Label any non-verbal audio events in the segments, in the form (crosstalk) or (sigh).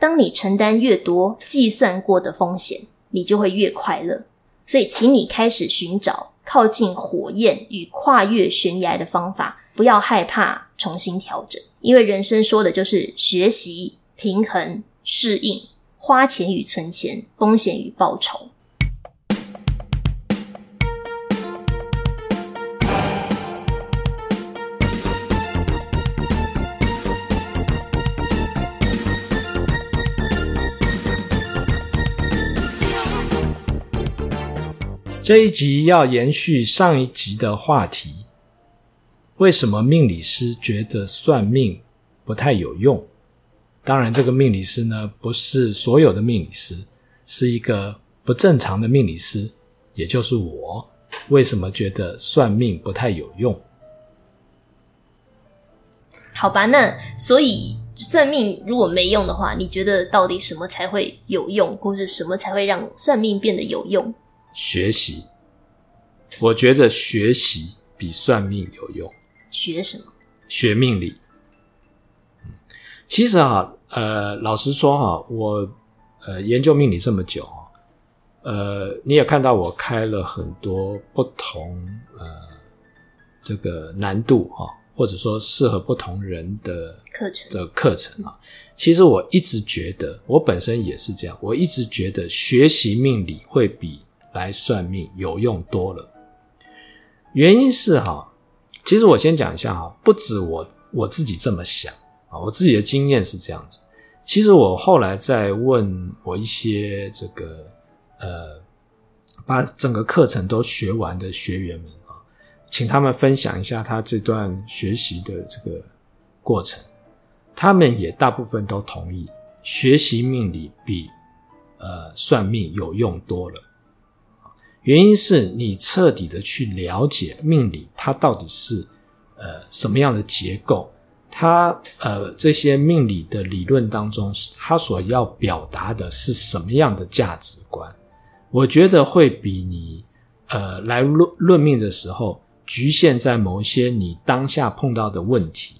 当你承担越多计算过的风险，你就会越快乐。所以，请你开始寻找靠近火焰与跨越悬崖的方法，不要害怕重新调整，因为人生说的就是学习、平衡、适应、花钱与存钱、风险与报酬。这一集要延续上一集的话题，为什么命理师觉得算命不太有用？当然，这个命理师呢，不是所有的命理师，是一个不正常的命理师，也就是我。为什么觉得算命不太有用？好吧，那所以算命如果没用的话，你觉得到底什么才会有用，或是什么才会让算命变得有用？学习，我觉得学习比算命有用。学什么？学命理。其实啊，呃，老实说哈，我呃研究命理这么久啊，呃，你也看到我开了很多不同呃这个难度哈，或者说适合不同人的课程的课程啊。其实我一直觉得，我本身也是这样，我一直觉得学习命理会比来算命有用多了，原因是哈，其实我先讲一下哈，不止我我自己这么想啊，我自己的经验是这样子。其实我后来在问我一些这个呃，把整个课程都学完的学员们啊，请他们分享一下他这段学习的这个过程，他们也大部分都同意，学习命理比呃算命有用多了。原因是你彻底的去了解命理，它到底是呃什么样的结构，它呃这些命理的理论当中，它所要表达的是什么样的价值观？我觉得会比你呃来论论命的时候，局限在某一些你当下碰到的问题，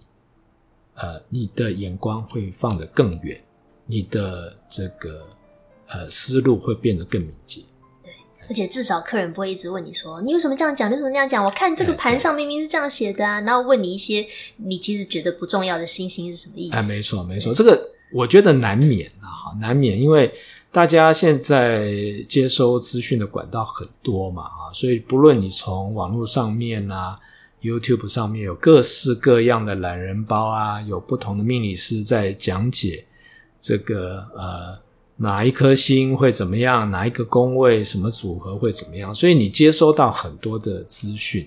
呃，你的眼光会放得更远，你的这个呃思路会变得更敏捷。而且至少客人不会一直问你说：“你为什么这样讲？你为什么那样讲？我看这个盘上明明是这样写的啊！”然后问你一些你其实觉得不重要的星星是什么意思？哎，没错，没错，这个我觉得难免啊，难免，因为大家现在接收资讯的管道很多嘛，啊，所以不论你从网络上面啊，YouTube 上面有各式各样的懒人包啊，有不同的命理师在讲解这个呃。哪一颗星会怎么样？哪一个宫位什么组合会怎么样？所以你接收到很多的资讯，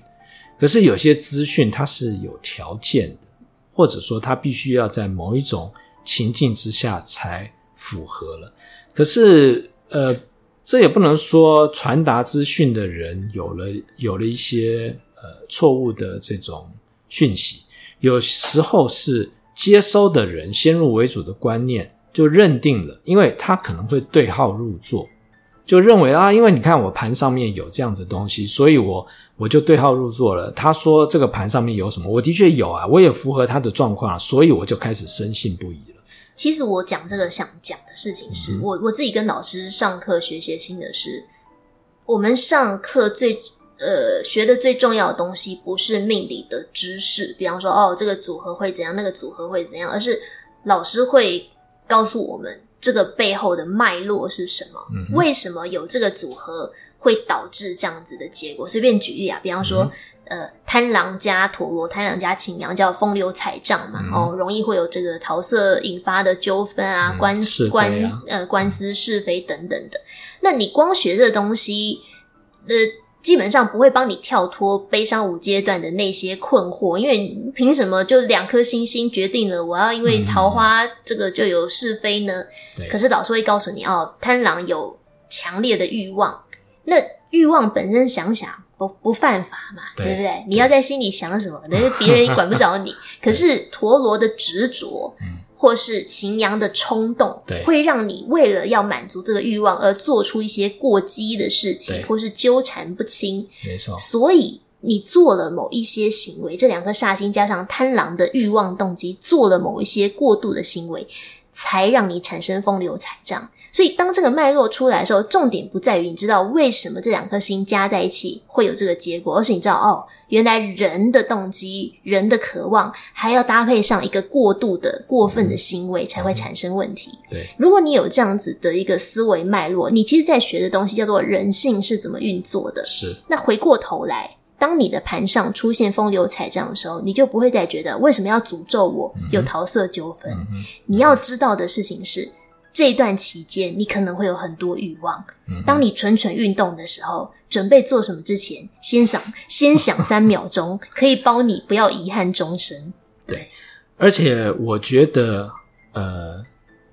可是有些资讯它是有条件的，或者说它必须要在某一种情境之下才符合了。可是呃，这也不能说传达资讯的人有了有了一些呃错误的这种讯息，有时候是接收的人先入为主的观念。就认定了，因为他可能会对号入座，就认为啊，因为你看我盘上面有这样子的东西，所以我我就对号入座了。他说这个盘上面有什么，我的确有啊，我也符合他的状况，所以我就开始深信不疑了。其实我讲这个想讲的事情是，嗯、我我自己跟老师上课学习新的是，我们上课最呃学的最重要的东西不是命理的知识，比方说哦这个组合会怎样，那个组合会怎样，而是老师会。告诉我们这个背后的脉络是什么？嗯、为什么有这个组合会导致这样子的结果？随便举例啊，比方说，嗯、呃，贪狼加陀螺，贪狼加擎羊叫风流彩账嘛，嗯、哦，容易会有这个桃色引发的纠纷啊，嗯、官官呃官司是非等等的。那你光学这个东西，呃。基本上不会帮你跳脱悲伤五阶段的那些困惑，因为凭什么就两颗星星决定了我要因为桃花这个就有是非呢？嗯、可是老师会告诉你哦，贪狼有强烈的欲望，那欲望本身想想不不犯法嘛，对，对不对？你要在心里想什么，那别人也管不着你。(laughs) 可是陀螺的执着。嗯或是情阳的冲动，对，会让你为了要满足这个欲望而做出一些过激的事情，或是纠缠不清。没错，所以你做了某一些行为，这两个煞星加上贪狼的欲望动机，做了某一些过度的行为，才让你产生风流彩账。所以，当这个脉络出来的时候，重点不在于你知道为什么这两颗星加在一起会有这个结果，而是你知道哦，原来人的动机、人的渴望，还要搭配上一个过度的、过分的行为，才会产生问题。对，如果你有这样子的一个思维脉络，你其实在学的东西叫做人性是怎么运作的。是。那回过头来，当你的盘上出现风流彩账的时候，你就不会再觉得为什么要诅咒我有桃色纠纷。嗯嗯、你要知道的事情是。这一段期间，你可能会有很多欲望。当你蠢蠢欲动的时候，准备做什么之前，先想 (laughs) 先想三秒钟，(laughs) 可以包你不要遗憾终生。对，而且我觉得，呃，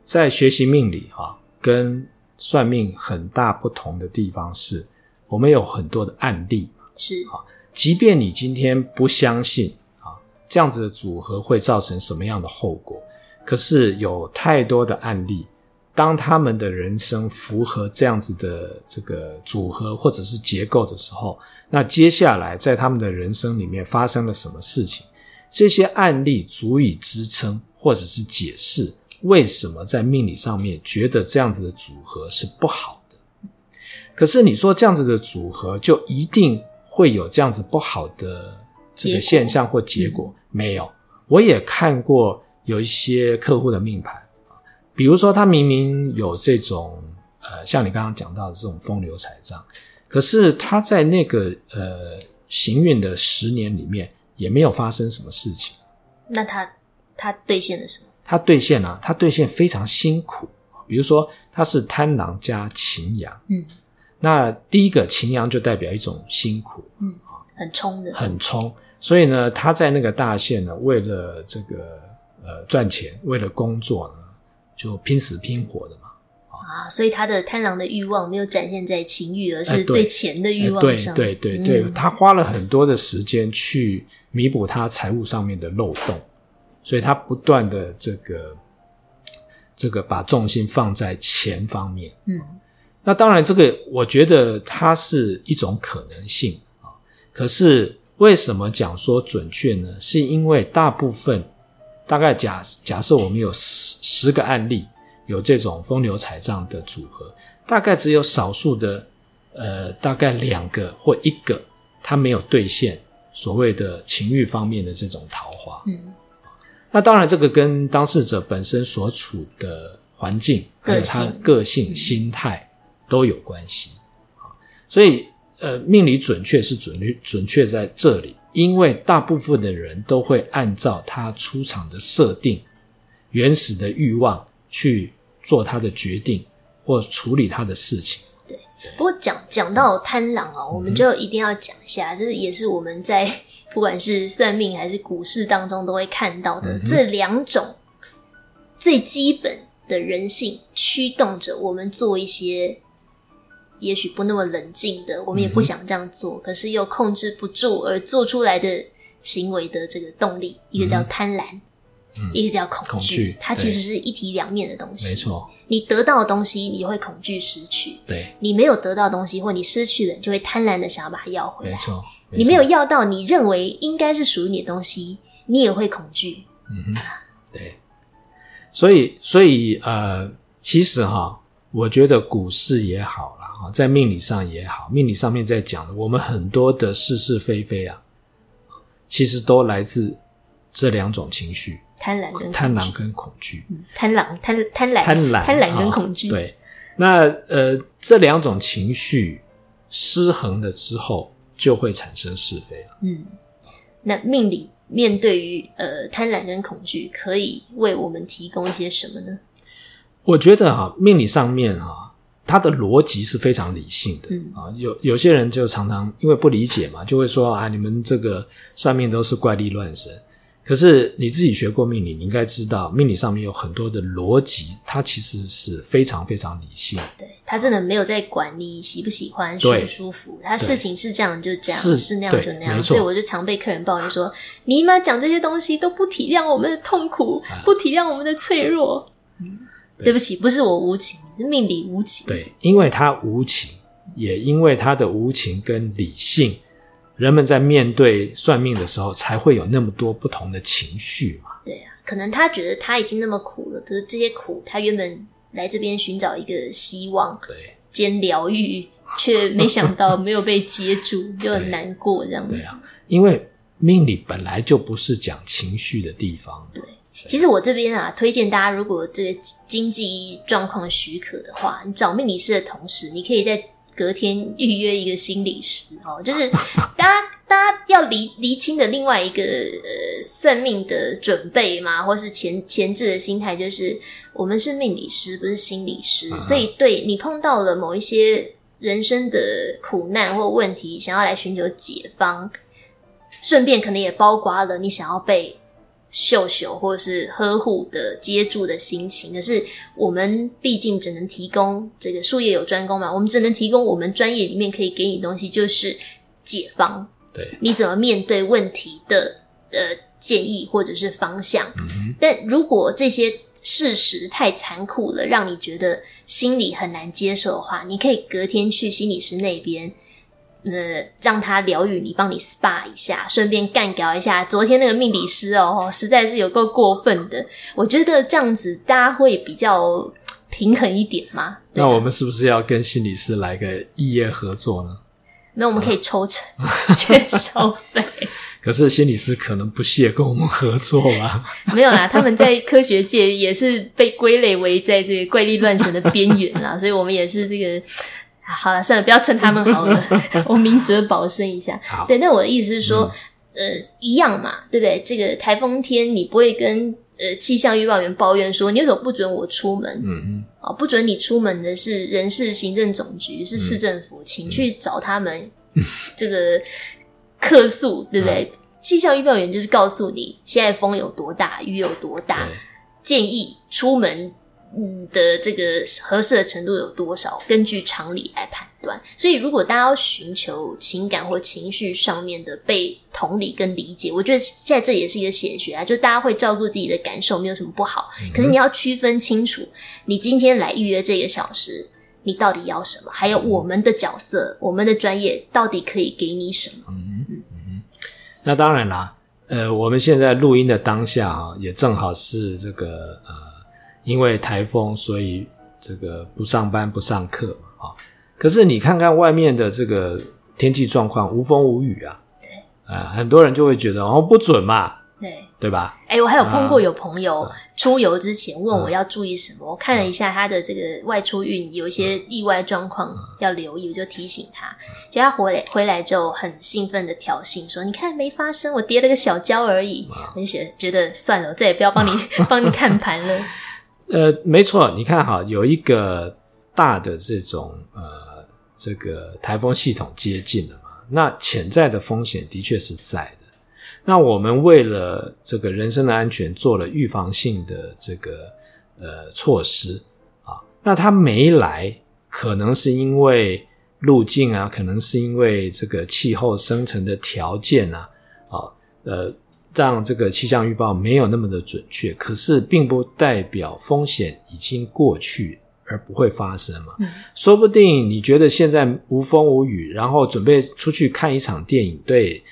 在学习命理哈、啊，跟算命很大不同的地方是，我们有很多的案例。是啊，即便你今天不相信啊，这样子的组合会造成什么样的后果，可是有太多的案例。当他们的人生符合这样子的这个组合或者是结构的时候，那接下来在他们的人生里面发生了什么事情？这些案例足以支撑或者是解释为什么在命理上面觉得这样子的组合是不好的。可是你说这样子的组合就一定会有这样子不好的这个现象或结果？结果。没有，我也看过有一些客户的命盘。比如说，他明明有这种呃，像你刚刚讲到的这种风流彩账，可是他在那个呃行运的十年里面也没有发生什么事情。那他他兑现了什么？他兑现啊，他兑现非常辛苦。比如说，他是贪狼加擎羊，嗯，那第一个擎羊就代表一种辛苦，嗯，很冲的，很冲。所以呢，他在那个大限呢，为了这个呃赚钱，为了工作呢。就拼死拼活的嘛，啊，所以他的贪狼的欲望没有展现在情欲，而是对钱的欲望上。对对对对，他花了很多的时间去弥补他财务上面的漏洞，所以他不断的这个这个把重心放在钱方面。嗯，那当然，这个我觉得它是一种可能性啊。可是为什么讲说准确呢？是因为大部分。大概假假设我们有十十个案例有这种风流彩账的组合，大概只有少数的呃，大概两个或一个，他没有兑现所谓的情欲方面的这种桃花。嗯，那当然这个跟当事者本身所处的环境还有他个性、心态都有关系。所以呃，命理准确是准确准确在这里。因为大部分的人都会按照他出场的设定、原始的欲望去做他的决定或处理他的事情。对，不过讲讲到贪婪哦，我们就一定要讲一下，这也是我们在不管是算命还是股市当中都会看到的这两种最基本的人性驱动着我们做一些。也许不那么冷静的，我们也不想这样做，嗯、可是又控制不住而做出来的行为的这个动力，一个叫贪婪，嗯、一个叫恐惧，恐惧，它其实是一体两面的东西。没错，你得到的东西，你会恐惧失去；对，你没有得到的东西，或你失去了，你就会贪婪的想要把它要回来。没错，你没有要到你认为应该是属于你的东西，你也会恐惧。嗯哼，对。所以，所以呃，其实哈，我觉得股市也好。啊，在命理上也好，命理上面在讲的，我们很多的是是非非啊，其实都来自这两种情绪：贪婪跟贪婪跟恐惧。贪婪、贪贪婪、贪婪、贪婪跟恐惧。对，那呃，这两种情绪失衡了之后，就会产生是非了。嗯，那命理面对于呃贪婪跟恐惧，可以为我们提供一些什么呢？我觉得哈，命理上面哈。他的逻辑是非常理性的，嗯啊，有有些人就常常因为不理解嘛，就会说啊，你们这个算命都是怪力乱神。可是你自己学过命理，你应该知道，命理上面有很多的逻辑，它其实是非常非常理性。对，他真的没有在管你喜不喜欢、舒不舒服，他事情是这样就这样，是，是那样就那样。所以我就常被客人抱怨说，你妈讲这些东西都不体谅我们的痛苦，啊、不体谅我们的脆弱。嗯对，对不起，不是我无情，是命理无情。对，因为他无情，也因为他的无情跟理性，人们在面对算命的时候，才会有那么多不同的情绪嘛。对啊，可能他觉得他已经那么苦了，可是这些苦他原本来这边寻找一个希望，对，兼疗愈，却没想到没有被接住，(laughs) 就很难过这样子。对啊，因为命理本来就不是讲情绪的地方。对，其实我这边啊，推荐大家，如果这个经济状况许可的话，你找命理师的同时，你可以在隔天预约一个心理师哦，就是大家。(laughs) 大家要厘厘清的另外一个呃算命的准备嘛，或是前前置的心态，就是我们是命理师，不是心理师，嗯、所以对你碰到了某一些人生的苦难或问题，想要来寻求解方，顺便可能也包括了你想要被秀秀或者是呵护的接住的心情。可是我们毕竟只能提供这个术业有专攻嘛，我们只能提供我们专业里面可以给你东西，就是解方。对，你怎么面对问题的呃建议或者是方向？嗯，但如果这些事实太残酷了，让你觉得心里很难接受的话，你可以隔天去心理师那边，呃，让他疗愈你，帮你 SPA 一下，顺便干掉一下昨天那个命理师哦，实在是有够过分的。我觉得这样子大家会比较平衡一点嘛。那我们是不是要跟心理师来个异业合作呢？那我们可以抽成 (laughs) 接收费，可是心理师可能不屑跟我们合作吧？没有啦，他们在科学界也是被归类为在这个怪力乱神的边缘啦，所以我们也是这个。好了，算了，不要称他们好了，(laughs) 我明哲保身一下。对，那我的意思是说，嗯、呃，一样嘛，对不对？这个台风天你不会跟。呃，气象预报员抱怨说：“你为什么不准我出门？嗯嗯，哦，不准你出门的是人事行政总局，是市政府，嗯、请去找他们这个客诉，对不对？气象预报员就是告诉你现在风有多大，雨有多大，建议出门。”嗯的这个合适的程度有多少？根据常理来判断。所以，如果大家要寻求情感或情绪上面的被同理跟理解，我觉得现在这也是一个显学啊，就大家会照顾自己的感受，没有什么不好。可是你要区分清楚，你今天来预约这个小时，你到底要什么？还有我们的角色，我们的专业到底可以给你什么？嗯嗯嗯。那当然啦，呃，我们现在录音的当下啊，也正好是这个呃。因为台风，所以这个不上班不上课啊。可是你看看外面的这个天气状况，无风无雨啊。对啊，很多人就会觉得哦，不准嘛。对，对吧？哎、欸，我还有碰过有朋友出游之前问我要注意什么，嗯、我看了一下他的这个外出运有一些意外状况要留意，我就提醒他。结果他回来回来就很兴奋的挑衅说：“你看没发生，我跌了个小跤而已。嗯”我就觉得算了，我再也不要帮你 (laughs) 帮你看盘了。呃，没错，你看哈，有一个大的这种呃，这个台风系统接近了嘛，那潜在的风险的确是在的。那我们为了这个人身的安全，做了预防性的这个呃措施啊。那它没来，可能是因为路径啊，可能是因为这个气候生成的条件啊，啊，呃。让这个气象预报没有那么的准确，可是并不代表风险已经过去而不会发生嘛。嗯，说不定你觉得现在无风无雨，然后准备出去看一场电影，对，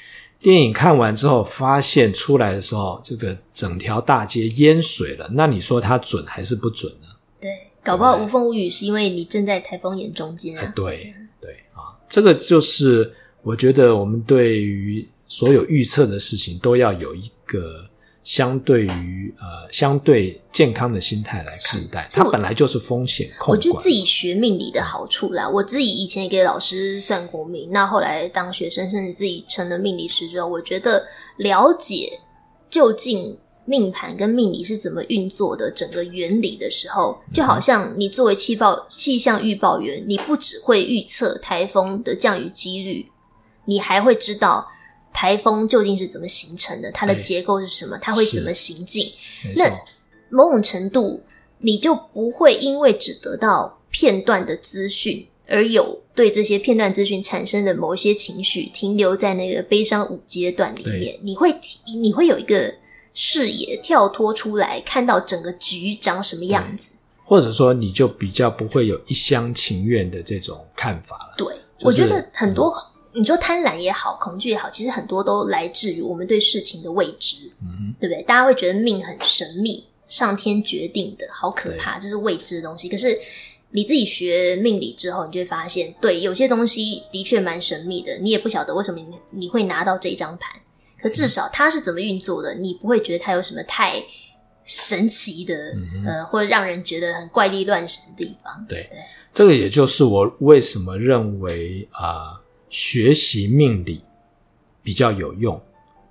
电影看完之后发现出来的时候，这个整条大街淹水了，那你说它准还是不准呢？对，搞不好无风无雨是因为你正在台风眼中间啊。对对啊，这个就是我觉得我们对于。所有预测的事情都要有一个相对于呃相对健康的心态来看待，它本来就是风险控管。我觉得自己学命理的好处啦，我自己以前也给老师算过命，那后来当学生甚至自己成了命理师之后，我觉得了解究竟命盘跟命理是怎么运作的整个原理的时候，就好像你作为气报气象预报员，你不只会预测台风的降雨几率，你还会知道。台风究竟是怎么形成的？它的结构是什么？它会怎么行进？那某种程度，你就不会因为只得到片段的资讯，而有对这些片段资讯产生的某一些情绪停留在那个悲伤五阶段里面。你会你会有一个视野跳脱出来，看到整个局长什么样子，或者说，你就比较不会有一厢情愿的这种看法了。对，就是、我觉得很多。你说贪婪也好，恐惧也好，其实很多都来自于我们对事情的未知，嗯，对不对？大家会觉得命很神秘，上天决定的，好可怕，这是未知的东西。可是你自己学命理之后，你就会发现，对，有些东西的确蛮神秘的，你也不晓得为什么你你会拿到这一张盘。可至少它是怎么运作的，你不会觉得它有什么太神奇的，嗯、呃，或者让人觉得很怪力乱神的地方。对，对这个也就是我为什么认为啊、呃，学习命理比较有用。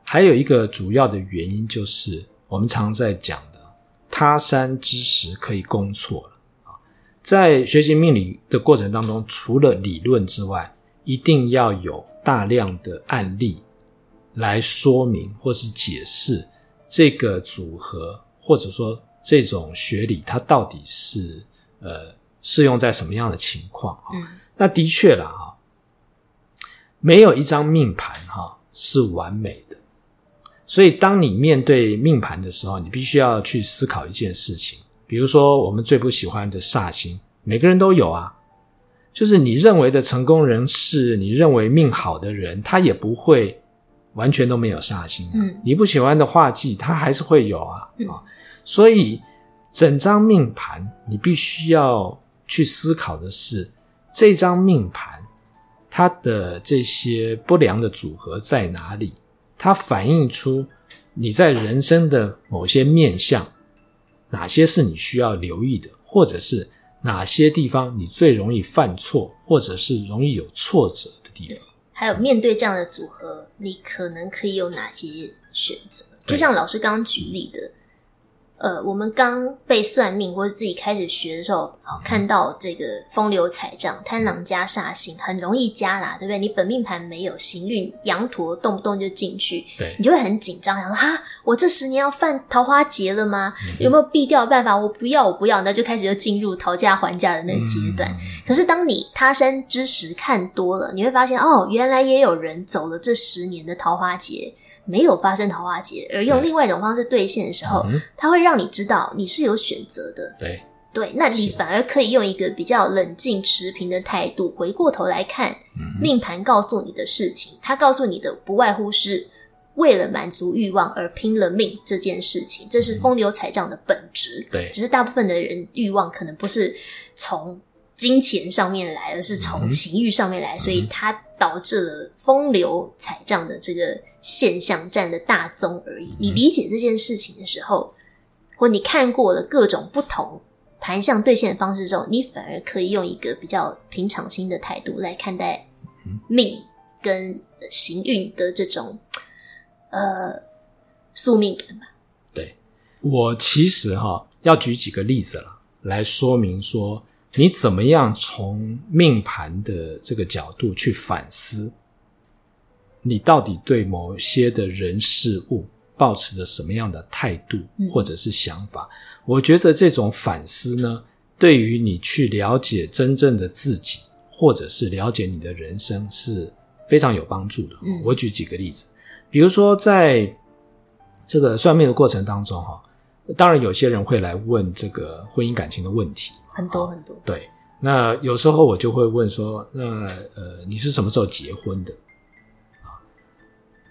还有一个主要的原因就是我们常在讲的“他山之石，可以攻错了”啊，在学习命理的过程当中，除了理论之外，一定要有大量的案例。来说明或是解释这个组合，或者说这种学理，它到底是呃适用在什么样的情况啊？嗯，那的确啦哈，没有一张命盘哈是完美的，所以当你面对命盘的时候，你必须要去思考一件事情，比如说我们最不喜欢的煞星，每个人都有啊，就是你认为的成功人士，你认为命好的人，他也不会。完全都没有煞星，嗯，你不喜欢的画技，他还是会有啊，啊、嗯，所以整张命盘你必须要去思考的是，这张命盘它的这些不良的组合在哪里？它反映出你在人生的某些面向，哪些是你需要留意的，或者是哪些地方你最容易犯错，或者是容易有挫折的地方。还有面对这样的组合，你可能可以有哪些选择？就像老师刚刚举例的。呃，我们刚被算命或者自己开始学的时候，哦，看到这个风流彩账，贪狼加煞星，很容易加啦，对不对？你本命盘没有行运羊驼，动不动就进去，对，你就会很紧张，想说哈，我这十年要犯桃花劫了吗？有没有避掉的办法？我不要，我不要，那就开始就进入讨价还价的那个阶段。嗯。可是当你他山之石看多了，你会发现哦，原来也有人走了这十年的桃花劫。没有发生桃花劫，而用另外一种方式兑现的时候，嗯，它会让你知道你是有选择的。对对，那你反而可以用一个比较冷静持平的态度，回过头来看，嗯，命盘告诉你的事情。它告诉你的不外乎是为了满足欲望而拼了命这件事情，这是风流彩账的本质。对，只是大部分的人欲望可能不是从金钱上面来，而是从情欲上面来，嗯，所以它导致了风流彩账的这个。现象占的大宗而已。你理解这件事情的时候，或你看过了各种不同盘相兑现的方式之后，你反而可以用一个比较平常心的态度来看待命跟行运的这种呃宿命感吧。对，我其实哈要举几个例子了，来说明说你怎么样从命盘的这个角度去反思。你到底对某些的人事物保持着什么样的态度或者是想法？嗯。我觉得这种反思呢，对于你去了解真正的自己，或者是了解你的人生是非常有帮助的。嗯。我举几个例子，比如说在这个算命的过程当中，哈，当然有些人会来问这个婚姻感情的问题，很多很多。对，那有时候我就会问说，那呃，你是什么时候结婚的？啊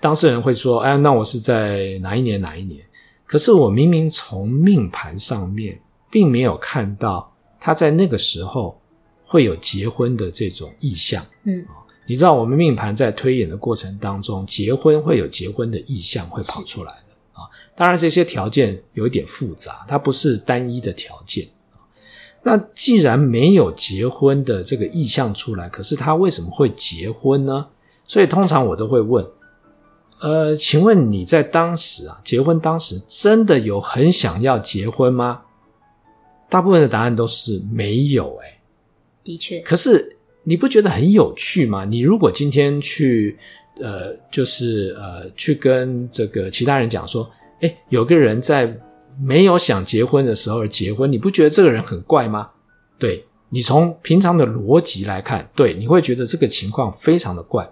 当事人会说：“哎，那我是在哪一年哪一年？可是我明明从命盘上面并没有看到他在那个时候会有结婚的这种意向。嗯，你知道我们命盘在推演的过程当中，结婚会有结婚的意向会跑出来。当然，这些条件有一点复杂，它不是单一的条件。那既然没有结婚的这个意向出来，可是他为什么会结婚呢？所以通常我都会问。”呃，请问你在当时啊，结婚当时真的有很想要结婚吗？大部分的答案都是没有，哎，的确。可是你不觉得很有趣吗？你如果今天去，呃，就是呃，去跟这个其他人讲说，诶，有个人在没有想结婚的时候结婚，你不觉得这个人很怪吗？对，你从平常的逻辑来看，对，你会觉得这个情况非常的怪。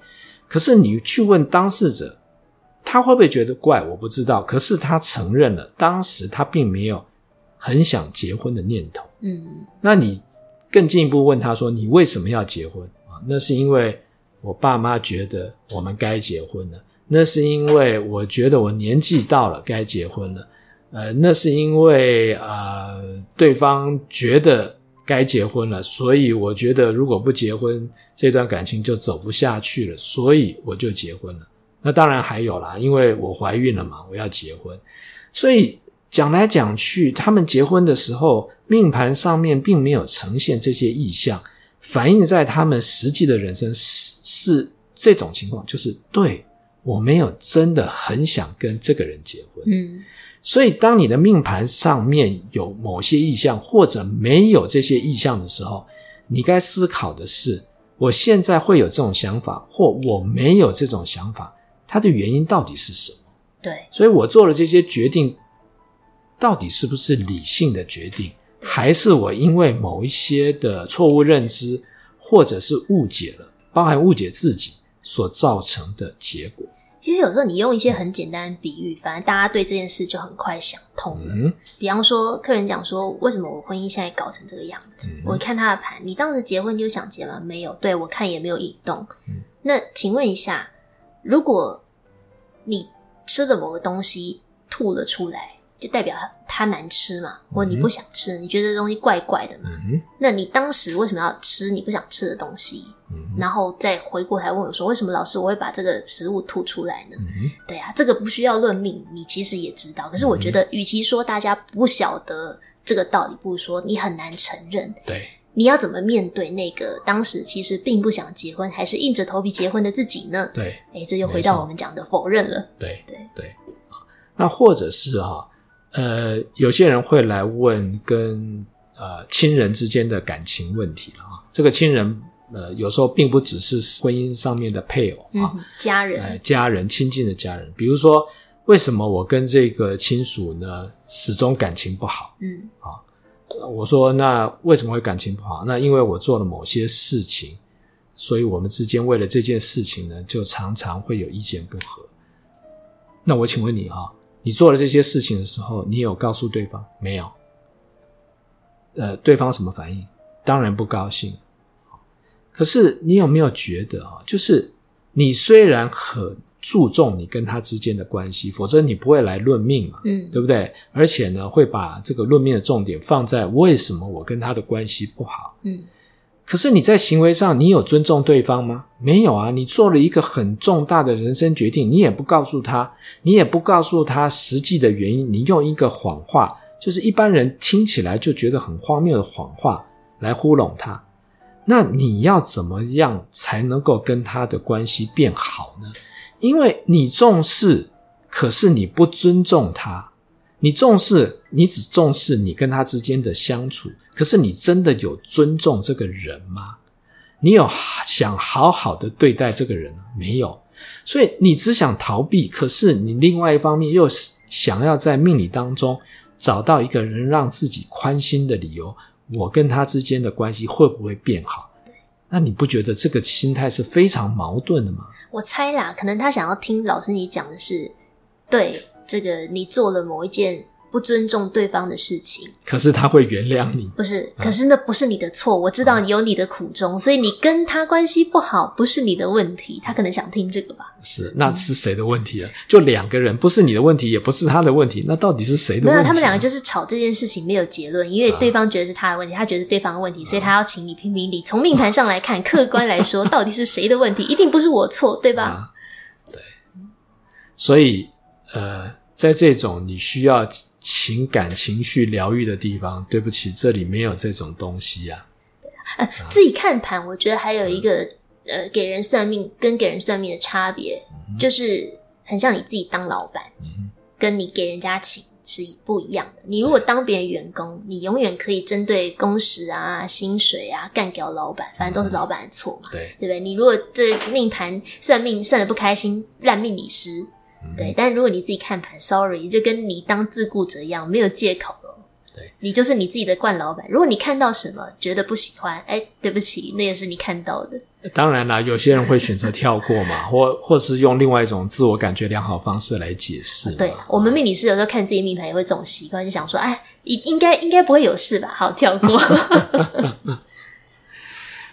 可是你去问当事者。他会不会觉得怪？我不知道。可是他承认了，当时他并没有很想结婚的念头。嗯，那你更进一步问他说：“你为什么要结婚？”啊，那是因为我爸妈觉得我们该结婚了，那是因为我觉得我年纪到了该结婚了，呃，那是因为呃对方觉得该结婚了，所以我觉得如果不结婚，这段感情就走不下去了，所以我就结婚了。那当然还有啦，因为我怀孕了嘛，我要结婚，所以讲来讲去，他们结婚的时候，命盘上面并没有呈现这些意象。反映在他们实际的人生是是这种情况，就是对，我没有真的很想跟这个人结婚。嗯，所以当你的命盘上面有某些意向，或者没有这些意向的时候，你该思考的是：我现在会有这种想法，或我没有这种想法，它的原因到底是什么？对，所以我做了这些决定，到底是不是理性的决定？还是我因为某一些的错误认知，或者是误解了，包含误解自己所造成的结果。其实有时候你用一些很简单的比喻，反正大家对这件事就很快想通了。嗯，比方说，客人讲说，为什么我婚姻现在搞成这个样子？嗯，我看他的盘，你当时结婚就想结吗？没有，对，我看也没有引动。嗯，那请问一下，如果你吃了某个东西吐了出来？就代表它难吃嘛，或你不想吃，你觉得这东西怪怪的嘛？嗯、那你当时为什么要吃你不想吃的东西？嗯、然后再回过来问我说，为什么老师我会把这个食物吐出来呢？嗯、对啊，这个不需要论命，你其实也知道。可是我觉得，与其说大家不晓得这个道理，不如说你很难承认。对，你要怎么面对那个当时其实并不想结婚，还是硬着头皮结婚的自己呢？对，哎，这就回到我们讲的否认了。对对对，那或者是哈。呃，有些人会来问跟呃亲人之间的感情问题了啊。这个亲人呃，有时候并不只是婚姻上面的配偶啊，嗯、家人，呃，家人亲近的家人。比如说，为什么我跟这个亲属呢始终感情不好？嗯，啊，我说那为什么会感情不好？那因为我做了某些事情，所以我们之间为了这件事情呢，就常常会有意见不合。那我请问你啊。你做了这些事情的时候，你有告诉对方没有？呃，对方什么反应？当然不高兴。可是你有没有觉得啊？就是你虽然很注重你跟他之间的关系，否则你不会来论命嘛，嗯，对不对？而且呢，会把这个论命的重点放在为什么我跟他的关系不好，嗯。可是你在行为上，你有尊重对方吗？没有啊！你做了一个很重大的人生决定，你也不告诉他，你也不告诉他实际的原因，你用一个谎话，就是一般人听起来就觉得很荒谬的谎话来糊弄他。那你要怎么样才能够跟他的关系变好呢？因为你重视，可是你不尊重他。你重视，你只重视你跟他之间的相处，可是你真的有尊重这个人吗？你有想好好的对待这个人？没有，所以你只想逃避，可是你另外一方面又想要在命理当中找到一个人让自己宽心的理由，我跟他之间的关系会不会变好？那你不觉得这个心态是非常矛盾的吗？我猜啦，可能他想要听老师你讲的是对。这个你做了某一件不尊重对方的事情，可是他会原谅你？不是，可是那不是你的错。我知道你有你的苦衷，所以你跟他关系不好不是你的问题。他可能想听这个吧？是，那是谁的问题啊？就两个人，不是你的问题，也不是他的问题，那到底是谁的问题？没有，他们两个就是吵这件事情没有结论，因为对方觉得是他的问题，他觉得是对方的问题，所以他要请你评评理。从命盘上来看，客观来说，到底是谁的问题？一定不是我错，对吧？啊，对，所以呃。在这种你需要情感情绪疗愈的地方，对不起，这里没有这种东西呀、啊。对啊，呃，自己看盘，我觉得还有一个、嗯、呃，给人算命跟给人算命的差别，嗯、就是很像你自己当老板，嗯、跟你给人家请是不一样的。你如果当别人员工，你永远可以针对工时啊、薪水啊干掉老板，反正都是老板的错嘛，对、嗯、对不对？你如果这命盘算命算的不开心，烂命理师。对，但如果你自己看盘，sorry，就跟你当自雇者一样，没有借口了。对，你就是你自己的惯老板。如果你看到什么觉得不喜欢，哎，对不起，那也是你看到的。当然啦，有些人会选择跳过嘛，或或是用另外一种自我感觉良好方式来解释。对，我们命理师有时候看自己命盘也会这种习惯，就想说，哎，应应该应该不会有事吧？好，跳过。(laughs)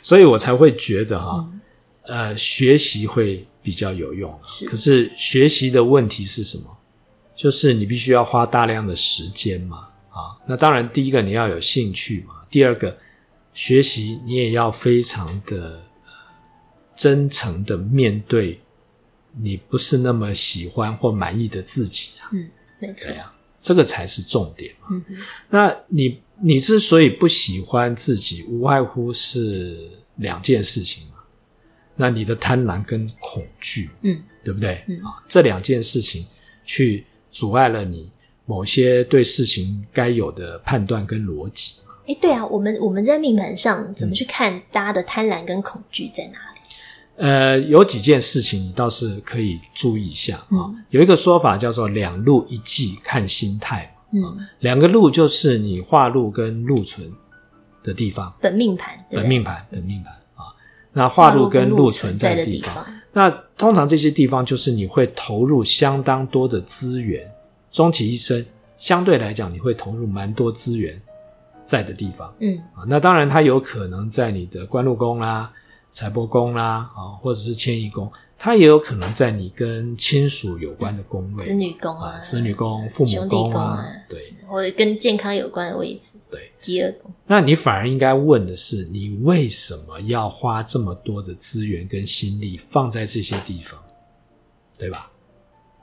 所以我才会觉得哈。嗯呃，学习会比较有用。是，可是学习的问题是什么？就是你必须要花大量的时间嘛。啊，那当然，第一个你要有兴趣嘛。第二个，学习你也要非常的真诚的面对你不是那么喜欢或满意的自己啊。嗯，没错。对啊，这个才是重点嘛。嗯。那你你之所以不喜欢自己，无外乎是两件事情嘛。那你的贪婪跟恐惧，嗯，对不对？嗯啊，这两件事情去阻碍了你。某些对事情该有的判断跟逻辑，哎，对啊，我们我们在命盘上怎么去看大家的贪婪跟恐惧在哪里？呃，有几件事情你倒是可以注意一下啊。有一个说法叫做“两路一忌，看心态”。嗯，两个路就是你化禄跟禄存的地方，本命盘，本命盘，本命盘啊。那化禄跟禄存在的地方，地方那通常这些地方就是你会投入相当多的资源。终其一生，相对来讲，你会投入蛮多资源在的地方。嗯啊，那当然，它有可能在你的官禄宫啦、财帛宫啦，啊，或者是迁移宫，它也有可能在你跟亲属有关的宫位，子女宫啊，啊，子女宫、父母宫啊，对，或者跟健康有关的位置，对，疾厄宫。那你反而应该问的是，你为什么要花这么多的资源跟心力放在这些地方，对吧？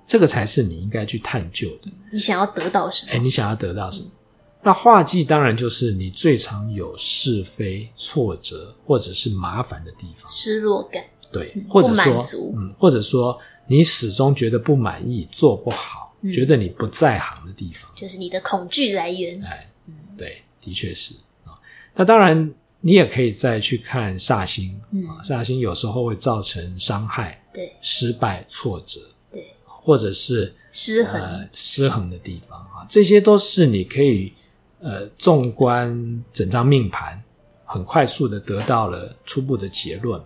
这个才是你应该去探究的。你想要得到什么？哎，你想要得到什么？嗯、那化忌当然就是你最常有是非、挫折或者是麻烦的地方，失落感。对，或者说。嗯，或者说你始终觉得不满意、做不好，嗯、觉得你不在行的地方，就是你的恐惧来源。哎，对，的确是啊。那当然，你也可以再去看煞星，啊，煞星有时候会造成伤害、对，失败、挫折。对或者是失衡、呃、失衡的地方啊，这些都是你可以呃纵观整张命盘，很快速的得到了初步的结论。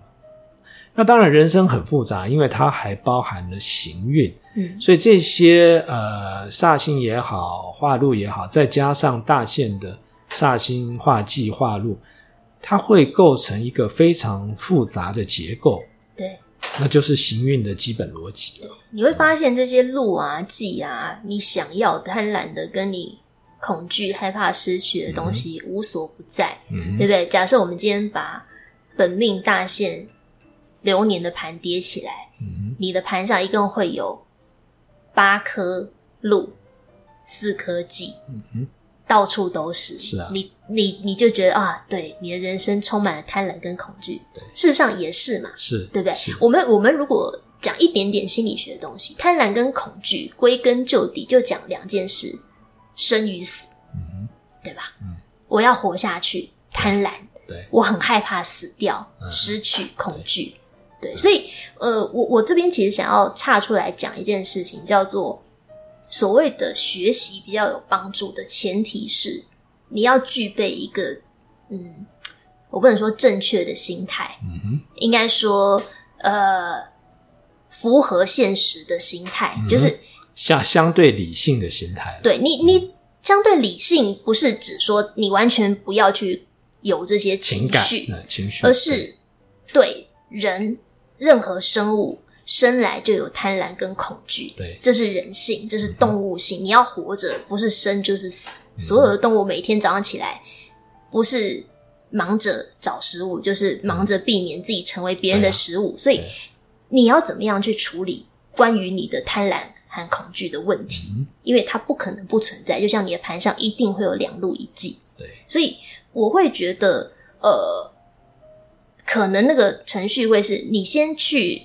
那当然，人生很复杂，因为它还包含了行运，嗯，所以这些呃煞星也好，化禄也好，再加上大限的煞星、化忌、化禄，它会构成一个非常复杂的结构。对。那就是行运的基本逻辑。对，你会发现这些禄啊、忌啊，你想要贪婪的，跟你恐惧、害怕失去的东西无所不在，嗯，对不对？假设我们今天把本命大限流年的盘叠起来，嗯，你的盘上一共会有八颗禄，四颗忌，嗯。到处都是，是啊，你你你就觉得啊，对，你的人生充满了贪婪跟恐惧，对，事实上也是嘛，是，对不对？我们我们如果讲一点点心理学的东西，贪婪跟恐惧归根究底就讲两件事：生与死，嗯，对吧？嗯，我要活下去，贪婪，对，我很害怕死掉，嗯、失去，恐惧，对，所以呃，我我这边其实想要岔出来讲一件事情，叫做。所谓的学习比较有帮助的前提是，你要具备一个，嗯，我不能说正确的心态，嗯哼，应该说，呃，符合现实的心态，嗯、就是相相对理性的心态。对你，你相对理性不是指说你完全不要去有这些情绪，情绪，而是对人任何生物。生来就有贪婪跟恐惧，对，这是人性，这是动物性。嗯、你要活着，不是生就是死。嗯、所有的动物每天早上起来，不是忙着找食物，就是忙着避免自己成为别人的食物。嗯、所以，你要怎么样去处理关于你的贪婪和恐惧的问题？嗯、因为它不可能不存在。就像你的盘上一定会有两路一忌，对。所以我会觉得，呃，可能那个程序会是你先去。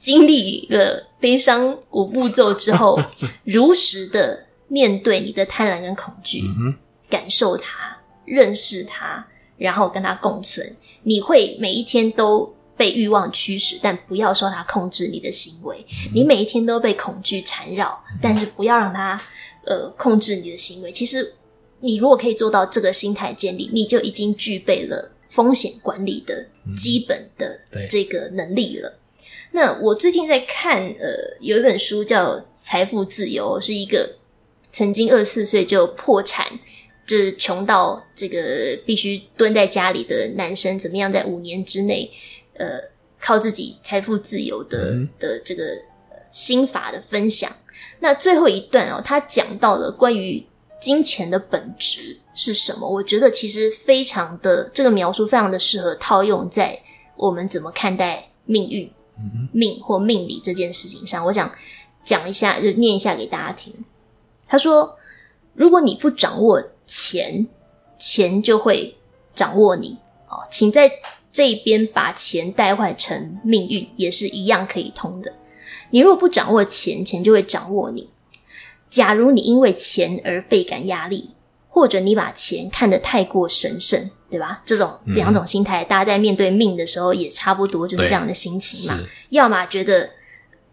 经历了悲伤五步骤之后，(laughs) 如实的面对你的贪婪跟恐惧，嗯，感受它，认识它，然后跟它共存。你会每一天都被欲望驱使，但不要受它控制你的行为。嗯，你每一天都被恐惧缠绕，但是不要让它呃控制你的行为。其实，你如果可以做到这个心态建立，你就已经具备了风险管理的基本的这个能力了。那我最近在看，呃，有一本书叫《财富自由》，是一个曾经二十四岁就破产，就是穷到这个必须蹲在家里的男生，怎么样在五年之内，呃，靠自己财富自由的、嗯、的这个心法的分享。那最后一段哦，他讲到了关于金钱的本质是什么？我觉得其实非常的这个描述非常的适合套用在我们怎么看待命运、嗯、命或命理这件事情上。我想讲一下，就念一下给大家听。他说：“如果你不掌握钱，钱就会掌握你。哦，请在这边把钱带坏成命运，也是一样可以通的。你如果不掌握钱，钱就会掌握你。”假如你因为钱而倍感压力，或者你把钱看得太过神圣，对吧？这种两种心态，嗯、大家在面对命的时候也差不多，就是这样的心情嘛。要么觉得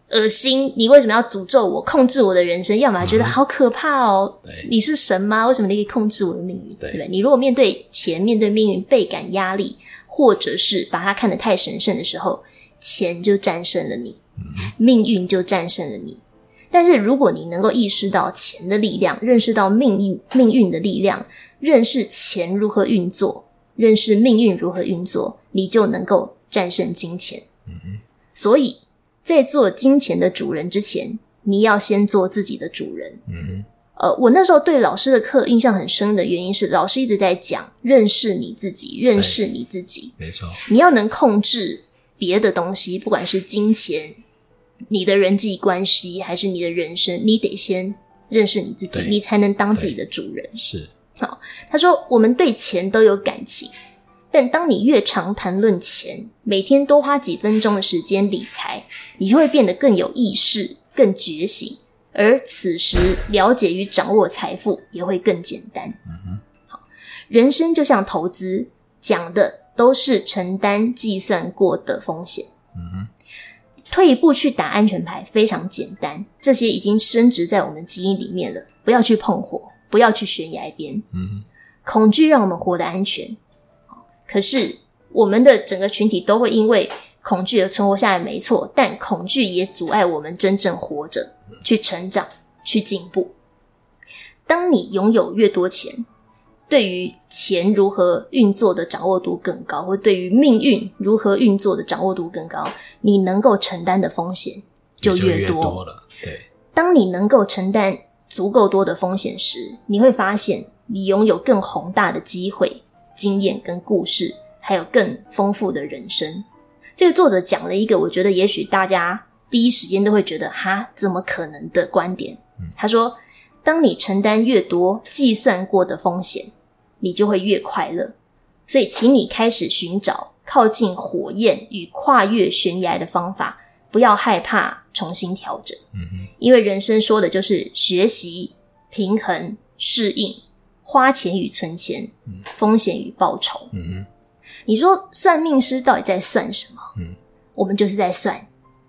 恶心，你为什么要诅咒我、控制我的人生？要么觉得好可怕哦，嗯、你是神吗？为什么你可以控制我的命运？对不对？你如果面对钱、面对命运倍感压力，或者是把它看得太神圣的时候，钱就战胜了你，嗯、命运就战胜了你。但是，如果你能够意识到钱的力量，认识到命运命运的力量，认识钱如何运作，认识命运如何运作，你就能够战胜金钱。所以在做金钱的主人之前，你要先做自己的主人。呃，我那时候对老师的课印象很深的原因是，老师一直在讲认识你自己，认识你自己。没错。你要能控制别的东西，不管是金钱。你的人际关系还是你的人生，你得先认识你自己，你才能当自己的主人。是。好，他说我们对钱都有感情，但当你越常谈论钱，每天多花几分钟的时间理财，你就会变得更有意识、更觉醒，而此时了解与掌握财富也会更简单。嗯哼。好，人生就像投资，讲的都是承担计算过的风险。嗯哼。退一步去打安全牌非常简单，这些已经深植在我们基因里面了。不要去碰火，不要去悬崖边。嗯，恐惧让我们活得安全，可是我们的整个群体都会因为恐惧而存活下来，没错。但恐惧也阻碍我们真正活着、去成长、去进步。当你拥有越多钱，对于钱如何运作的掌握度更高，或对于命运如何运作的掌握度更高，你能够承担的风险就越多，了。对，当你能够承担足够多的风险时，你会发现你拥有更宏大的机会、经验跟故事，还有更丰富的人生。这个作者讲了一个，我觉得也许大家第一时间都会觉得“哈，怎么可能”的观点。嗯，他说：“当你承担越多计算过的风险。”你就会越快乐，所以请你开始寻找靠近火焰与跨越悬崖的方法，不要害怕重新调整。嗯哼，因为人生说的就是学习、平衡、适应、花钱与存钱、嗯、风险与报酬。嗯哼，你说算命师到底在算什么？嗯，我们就是在算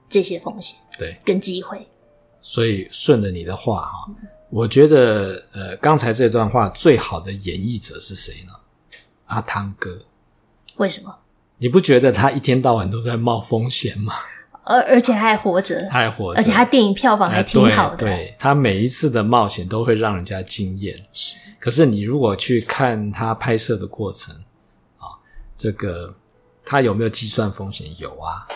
这些风险，对，跟机会。所以顺着你的话哈。嗯我觉得，呃，刚才这段话最好的演绎者是谁呢？阿汤哥。为什么？你不觉得他一天到晚都在冒风险吗？而而且他还活着，他还活着，而且他电影票房还挺好的。对，对，他每一次的冒险都会让人家惊艳。是。可是你如果去看他拍摄的过程，啊，这个他有没有计算风险？有啊，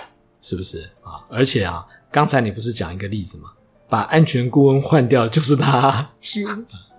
是不是啊？而且啊，刚才你不是讲一个例子吗？把安全顾问换掉，就是他。(laughs) 是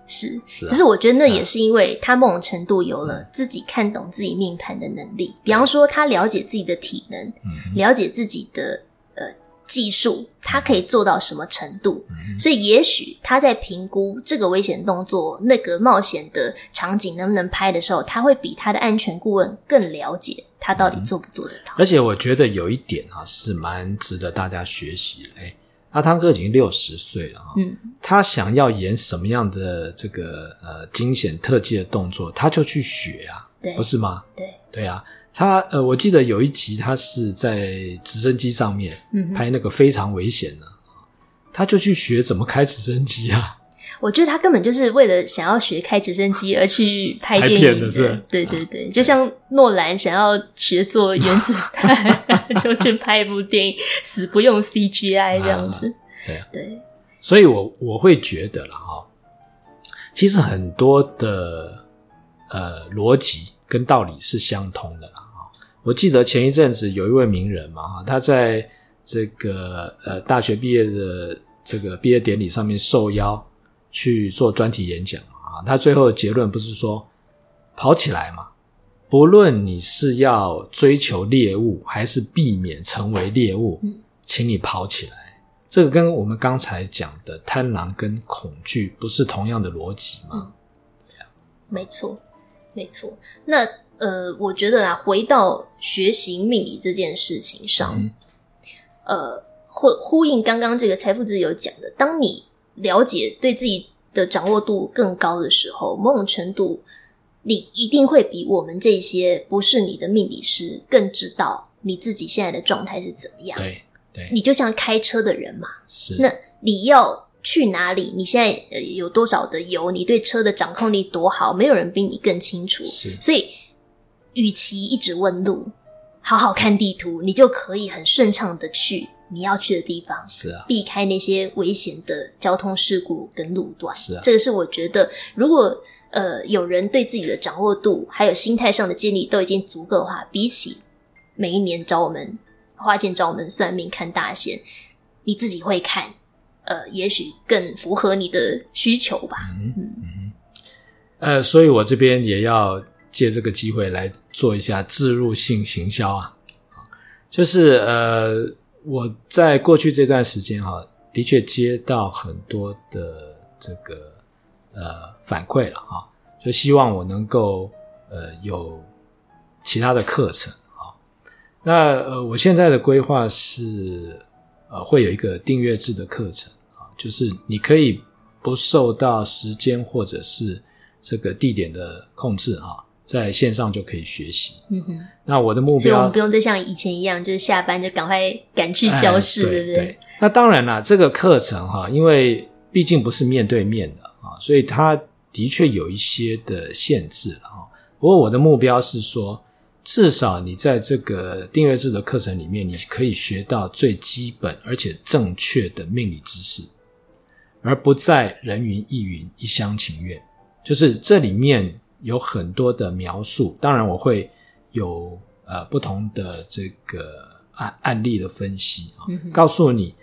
是是，可是我觉得那也是因为他某种程度有了自己看懂自己命盘的能力。比方说，他了解自己的体能，嗯、了解自己的呃技术，他可以做到什么程度。嗯、所以，也许他在评估这个危险动作、那个冒险的场景能不能拍的时候，他会比他的安全顾问更了解他到底做不做得到。而且，我觉得有一点啊，是蛮值得大家学习的。哎。阿汤哥已经六十岁了啊，嗯，他想要演什么样的这个呃惊险特技的动作，他就去学啊，对，不是吗？对，对啊，他呃，我记得有一集他是在直升机上面拍那个非常危险的，嗯，他就去学怎么开直升机啊。我觉得他根本就是为了想要学开直升机而去拍电影的，是对对对，就像诺兰想要学做原子弹，(laughs) 就去拍一部电影，死不用 CGI 这样子。对对，所以我我会觉得了哈，其实很多的呃逻辑跟道理是相通的啦。我记得前一阵子有一位名人嘛，哈，他在这个呃大学毕业的这个毕业典礼上面受邀去做专题演讲啊，他最后的结论不是说跑起来嘛？不论你是要追求猎物，还是避免成为猎物，请你跑起来。这个跟我们刚才讲的贪婪跟恐惧不是同样的逻辑吗？对呀，没错，没错。那呃，我觉得啊，回到学习命理这件事情上，嗯、呃，呼呼应刚刚这个财富自由讲的，当你了解对自己的掌握度更高的时候，某种程度。你一定会比我们这些不是你的命理师更知道你自己现在的状态是怎么样。对对，你就像开车的人嘛，是。那你要去哪里？你现在呃有多少的油？你对车的掌控力多好？没有人比你更清楚。是。所以，与其一直问路，好好看地图，你就可以很顺畅的去你要去的地方。是啊。避开那些危险的交通事故跟路段。是啊。这个是我觉得，如果。呃，有人对自己的掌握度还有心态上的建立都已经足够的话，比起每一年找我们花钱找我们算命看大限，你自己会看，呃，也许更符合你的需求吧。嗯嗯。呃，所以我这边也要借这个机会来做一下自入性行销啊，就是呃，我在过去这段时间哈、的确接到很多的这个呃。反馈了哈，就希望我能够呃有其他的课程啊。那呃，我现在的规划是呃会有一个订阅制的课程啊，就是你可以不受到时间或者是这个地点的控制哈，在线上就可以学习。嗯哼。那我的目标，所以我们不用再像以前一样，就是下班就赶快赶去教室，哎、对不对？对。那当然了，这个课程哈，因为毕竟不是面对面的啊，所以它。的确有一些的限制了哈，不过我的目标是说，至少你在这个订阅制的课程里面，你可以学到最基本而且正确的命理知识，而不再人云亦云、一厢情愿。就是这里面有很多的描述，当然我会有呃不同的这个案案例的分析啊，告诉你。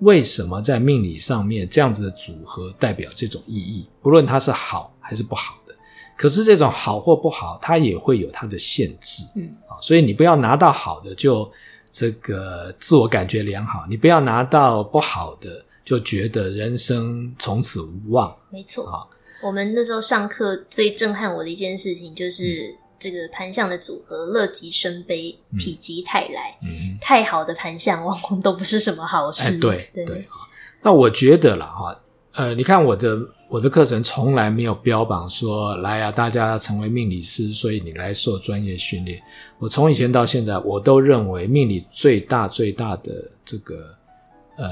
为什么在命理上面这样子的组合代表这种意义？不论它是好还是不好的，可是这种好或不好，它也会有它的限制。嗯，啊，所以你不要拿到好的就这个自我感觉良好，你不要拿到不好的就觉得人生从此无望。没错啊，我们那时候上课最震撼我的一件事情就是。嗯这个盘相的组合，乐极生悲，否极泰来。嗯，太好的盘相往往都不是什么好事。哎、对对，对那我觉得了，哈，呃，你看我的我的课程从来没有标榜说来啊，大家要成为命理师，所以你来受专业训练。我从以前到现在，我都认为命理最大最大的这个呃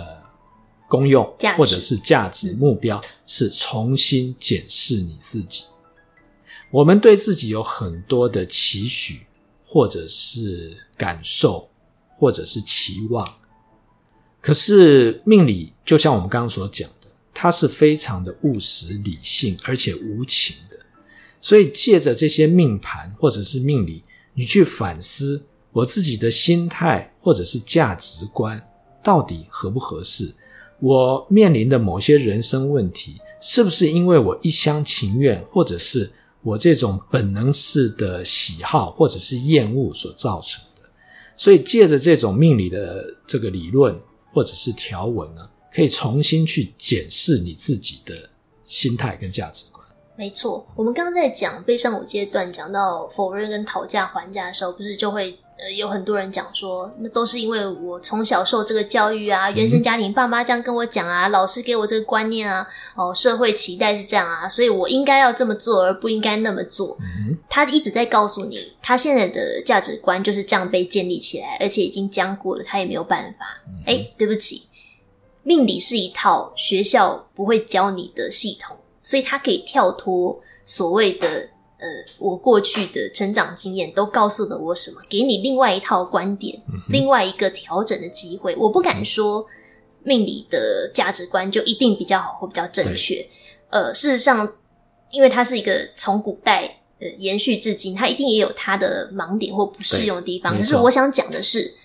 功用，或者是价值目标，是重新检视你自己。我们对自己有很多的期许，或者是感受，或者是期望。可是命理就像我们刚刚所讲的，它是非常的务实、理性，而且无情的。所以借着这些命盘或者是命理，你去反思我自己的心态或者是价值观到底合不合适？我面临的某些人生问题，是不是因为我一厢情愿，或者是我这种本能式的喜好或者是厌恶所造成的，所以借着这种命理的这个理论或者是条文呢，可以重新去检视你自己的心态跟价值观。没错，我们刚刚在讲悲伤五阶段，讲到否认跟讨价还价的时候，不是就会。呃，有很多人讲说，那都是因为我从小受这个教育啊，原生家庭爸妈这样跟我讲啊，老师给我这个观念啊，哦，社会期待是这样啊，所以我应该要这么做，而不应该那么做。他一直在告诉你，他现在的价值观就是这样被建立起来，而且已经僵固了，他也没有办法。哎，对不起，命理是一套学校不会教你的系统，所以他可以跳脱所谓的。呃，我过去的成长经验都告诉了我什么？给你另外一套观点，嗯、另外一个调整的机会。我不敢说命理的价值观就一定比较好或比较正确。呃，事实上，因为它是一个从古代呃延续至今，它一定也有它的盲点或不适用的地方。可是。我想讲的是，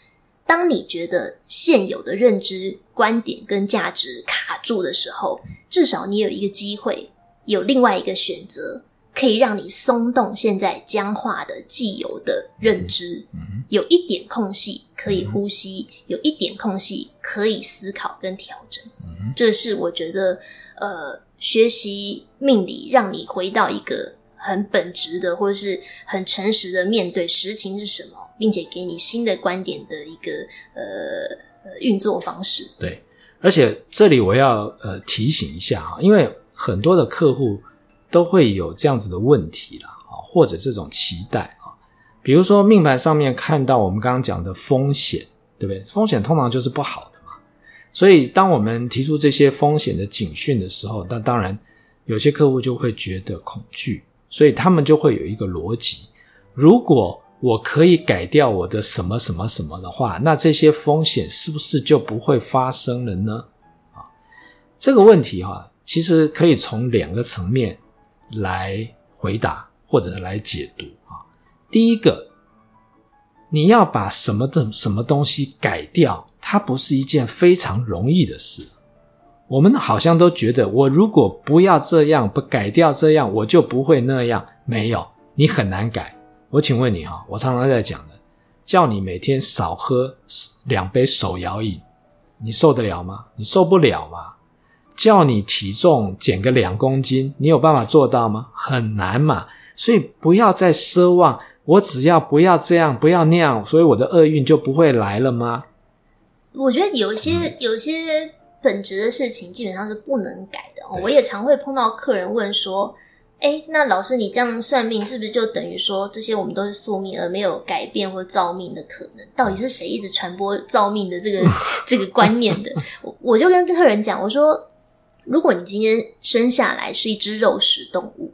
当你觉得现有的认知观点跟价值卡住的时候，至少你有一个机会，有另外一个选择，可以让你松动现在僵化的既有的认知，嗯，有一点空隙可以呼吸，有一点空隙可以思考跟调整。嗯，这是我觉得，呃，学习命理让你回到一个很本质的，或者是很诚实的面对实情是什么，并且给你新的观点的一个呃运作方式。对，而且这里我要呃提醒一下啊，因为很多的客户都会有这样子的问题啦，啊，或者这种期待啊，比如说命盘上面看到我们刚刚讲的风险，对不对？风险通常就是不好的嘛，所以当我们提出这些风险的警讯的时候，那当然有些客户就会觉得恐惧，所以他们就会有一个逻辑：如果我可以改掉我的什么什么什么的话，那这些风险是不是就不会发生了呢？啊，这个问题哈，其实可以从两个层面来回答或者来解读啊。第一个，你要把什么的什么东西改掉，它不是一件非常容易的事。我们好像都觉得，我如果不要这样，不改掉这样，我就不会那样。没有，你很难改。我请问你哈，我常常在讲的，叫你每天少喝两杯手摇饮，你受得了吗？你受不了吗？叫你体重减个两公斤，你有办法做到吗？很难嘛。所以不要再奢望，我只要不要这样，不要那样，所以我的厄运就不会来了吗？我觉得有一些、嗯、有一些本质的事情基本上是不能改的。我也常会碰到客人问说：“哎，那老师你这样算命，是不是就等于说这些我们都是宿命，而没有改变或造命的可能？到底是谁一直传播造命的这个 (laughs) 这个观念的？”我我就跟客人讲，我说：“如果你今天生下来是一只肉食动物。”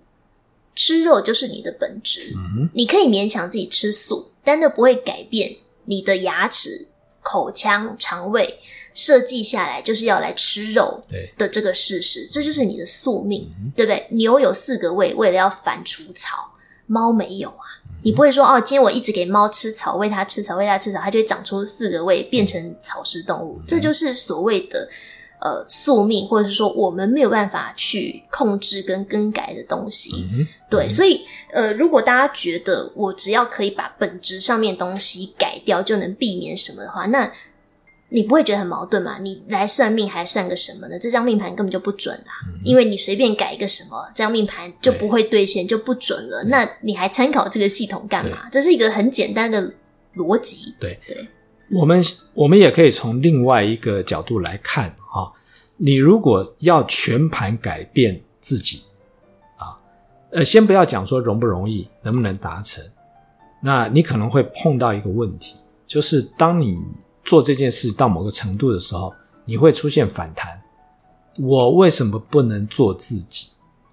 吃肉就是你的本质，嗯，你可以勉强自己吃素，但那不会改变你的牙齿、口腔、肠胃设计下来就是要来吃肉的这个事实，这就是你的宿命，嗯，对不对？牛有四个胃，为了要反除草，猫没有啊，嗯。你不会说哦，今天我一直给猫吃草，喂它吃草，喂它吃草，它就会长出四个胃，变成草食动物，嗯，这就是所谓的。呃，宿命，或者是说我们没有办法去控制跟更改的东西，嗯、对、嗯，所以呃，如果大家觉得我只要可以把本质上面东西改掉就能避免什么的话，那你不会觉得很矛盾吗？你来算命还算个什么呢？这张命盘根本就不准啦，嗯、因为你随便改一个什么，这张命盘就不会兑现，就不准了。那你还参考这个系统干嘛？这是一个很简单的逻辑。对对，我们我们也可以从另外一个角度来看。你如果要全盘改变自己，啊，呃，先不要讲说容不容易，能不能达成，那你可能会碰到一个问题，就是当你做这件事到某个程度的时候，你会出现反弹。我为什么不能做自己？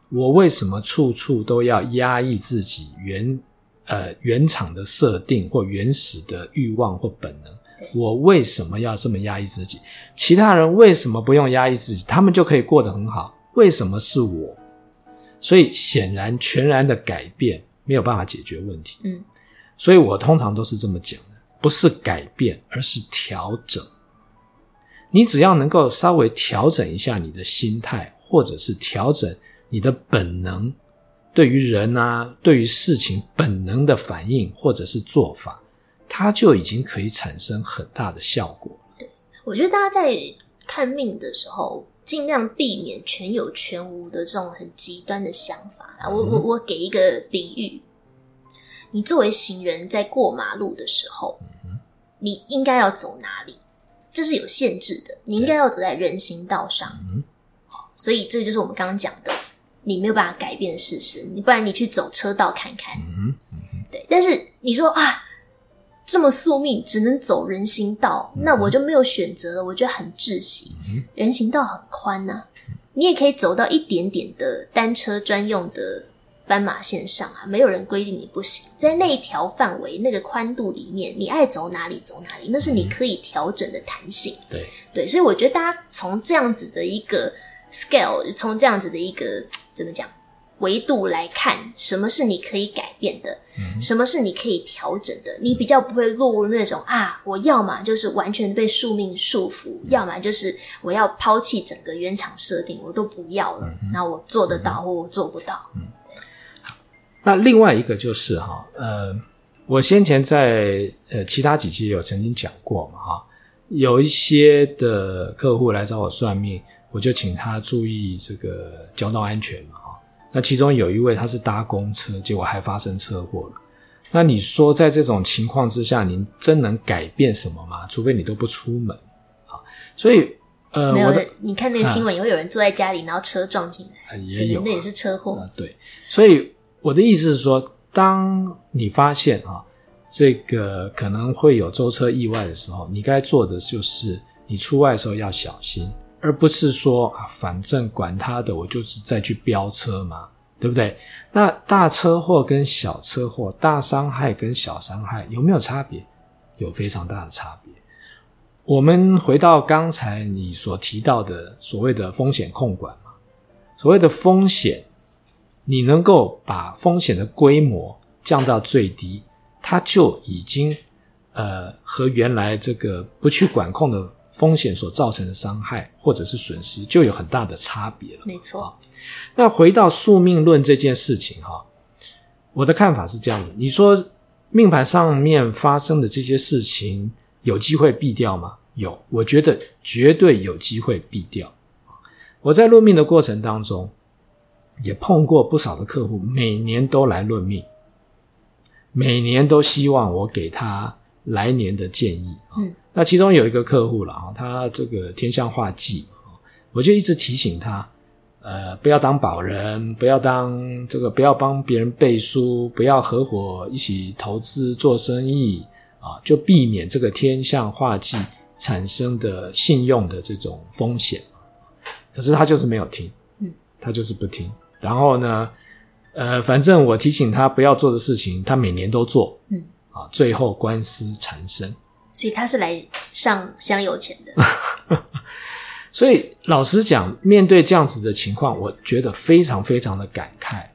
我为什么处处都要压抑自己原呃原厂的设定或原始的欲望或本能？我为什么要这么压抑自己？其他人为什么不用压抑自己？他们就可以过得很好。为什么是我？所以显然全然的改变没有办法解决问题。嗯，所以我通常都是这么讲的：不是改变，而是调整。你只要能够稍微调整一下你的心态，或者是调整你的本能，对于人啊，对于事情本能的反应，或者是做法。它就已经可以产生很大的效果。对，我觉得大家在看命的时候，尽量避免全有全无的这种很极端的想法啦。我我我给一个比喻，你作为行人在过马路的时候，你应该要走哪里？这是有限制的，你应该要走在人行道上。所以这就是我们刚刚讲的，你没有办法改变的事实。你不然你去走车道看看。对，但是你说啊。这么宿命，只能走人行道，那我就没有选择了。我觉得很窒息。人行道很宽呐、啊，你也可以走到一点点的单车专用的斑马线上啊，没有人规定你不行。在那一条范围、那个宽度里面，你爱走哪里走哪里，那是你可以调整的弹性。对对，所以我觉得大家从这样子的一个 scale，从这样子的一个怎么讲维度来看，什么是你可以改变的，嗯、什么是你可以调整的，你比较不会落入那种啊，我要么就是完全被宿命束缚，嗯、要么就是我要抛弃整个原厂设定，我都不要了。那、嗯、我做得到，嗯、或我做不到。嗯，那另外一个就是哈，呃，我先前在呃其他几期有曾经讲过嘛，哈，有一些的客户来找我算命，我就请他注意这个交通安全嘛。那其中有一位他是搭公车，结果还发生车祸了。那你说在这种情况之下，您真能改变什么吗？除非你都不出门啊。所以呃，没有的你看那个新闻，也会有人坐在家里，然后车撞进来，也有，那也是车祸。啊。对，所以我的意思是说，当你发现啊，这个可能会有舟车意外的时候，你该做的就是你出外的时候要小心。而不是说啊，反正管他的，我就是再去飙车嘛，对不对？那大车祸跟小车祸，大伤害跟小伤害有没有差别？有非常大的差别。我们回到刚才你所提到的所谓的风险控管嘛，所谓的风险，你能够把风险的规模降到最低，它就已经呃和原来这个不去管控的。风险所造成的伤害或者是损失就有很大的差别了。没错。那回到宿命论这件事情哈，我的看法是这样的：你说命盘上面发生的这些事情有机会避掉吗？有，我觉得绝对有机会避掉。我在论命的过程当中，也碰过不少的客户，每年都来论命，每年都希望我给他来年的建议。嗯。那其中有一个客户了啊，他这个天象化忌，我就一直提醒他，呃，不要当保人，不要当这个，不要帮别人背书，不要合伙一起投资做生意啊，就避免这个天象化忌产生的信用的这种风险。可是他就是没有听，嗯，他就是不听。然后呢，呃，反正我提醒他不要做的事情，他每年都做，嗯，啊，最后官司缠身。所以他是来上香油钱的。(laughs) 所以老实讲，面对这样子的情况，我觉得非常非常的感慨。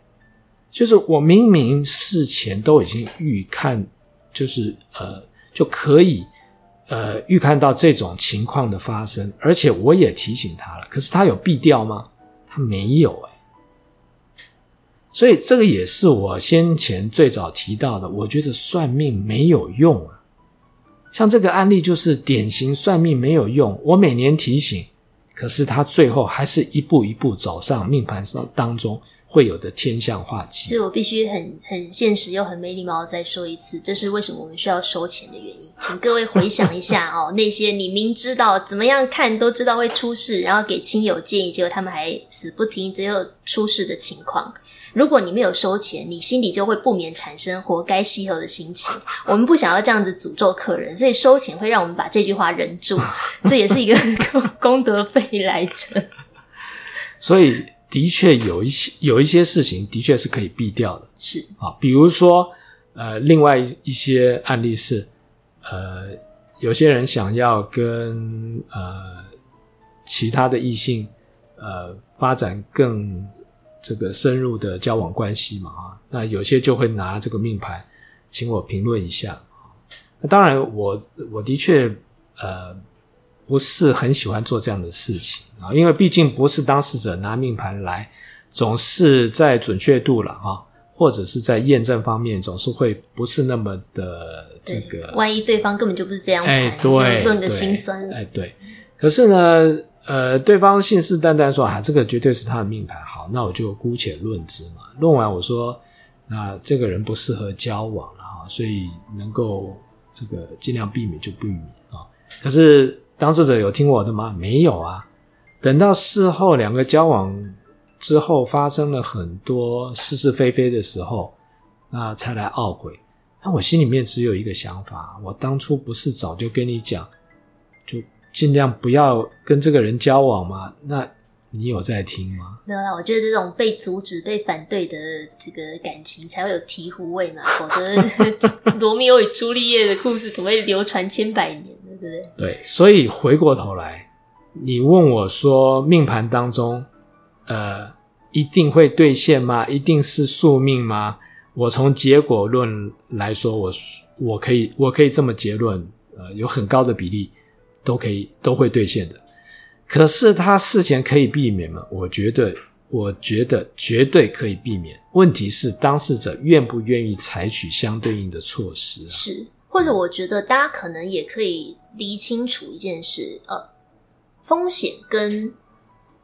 就是我明明事前都已经预看，就是呃就可以呃预看到这种情况的发生，而且我也提醒他了。可是他有避掉吗？他没有哎。所以这个也是我先前最早提到的，我觉得算命没有用啊。像这个案例就是典型算命没有用，我每年提醒，可是他最后还是一步一步走上命盘上当中会有的天象化忌。所以我必须很很现实又很没礼貌的再说一次，这是为什么我们需要收钱的原因。请各位回想一下 (laughs) 哦，那些你明知道怎么样看都知道会出事，然后给亲友建议，结果他们还死不听，最后出事的情况。如果你没有收钱，你心里就会不免产生活该吸喉的心情。我们不想要这样子诅咒客人，所以收钱会让我们把这句话忍住，这也是一个 (laughs) 功德费来着。所以，的确有一些有一些事情，的确是可以避掉的。是啊，比如说，呃，另外一些案例是，呃，有些人想要跟呃其他的异性呃发展更。这个深入的交往关系嘛，啊，那有些就会拿这个命盘，请我评论一下。那当然我，我我的确呃不是很喜欢做这样的事情啊，因为毕竟不是当事者拿命盘来，总是在准确度了啊，或者是在验证方面，总是会不是那么的这个。万一对方根本就不是这样，哎，对，论个心酸，哎，对。可是呢，呃，对方信誓旦旦说啊，这个绝对是他的命盘，好，那我就姑且论之嘛。论完我说，那这个人不适合交往了哈，所以能够这个尽量避免就避免啊。可是当事者有听我的吗？没有啊。等到事后两个交往之后发生了很多是是非非的时候，那才来懊悔。那我心里面只有一个想法，我当初不是早就跟你讲，就。尽量不要跟这个人交往嘛？那你有在听吗？没有啦，我觉得这种被阻止、被反对的这个感情才会有醍醐味嘛，否则 (laughs) 罗密欧与朱丽叶的故事怎么会流传千百年呢？对不对？对，所以回过头来，你问我说命盘当中，呃，一定会兑现吗？一定是宿命吗？我从结果论来说，我我可以我可以这么结论，呃，有很高的比例都可以都会兑现的。可是他事前可以避免吗？我觉得，我觉得绝对可以避免。问题是当事者愿不愿意采取相对应的措施啊？是，或者我觉得大家可能也可以理清楚一件事，呃，风险跟。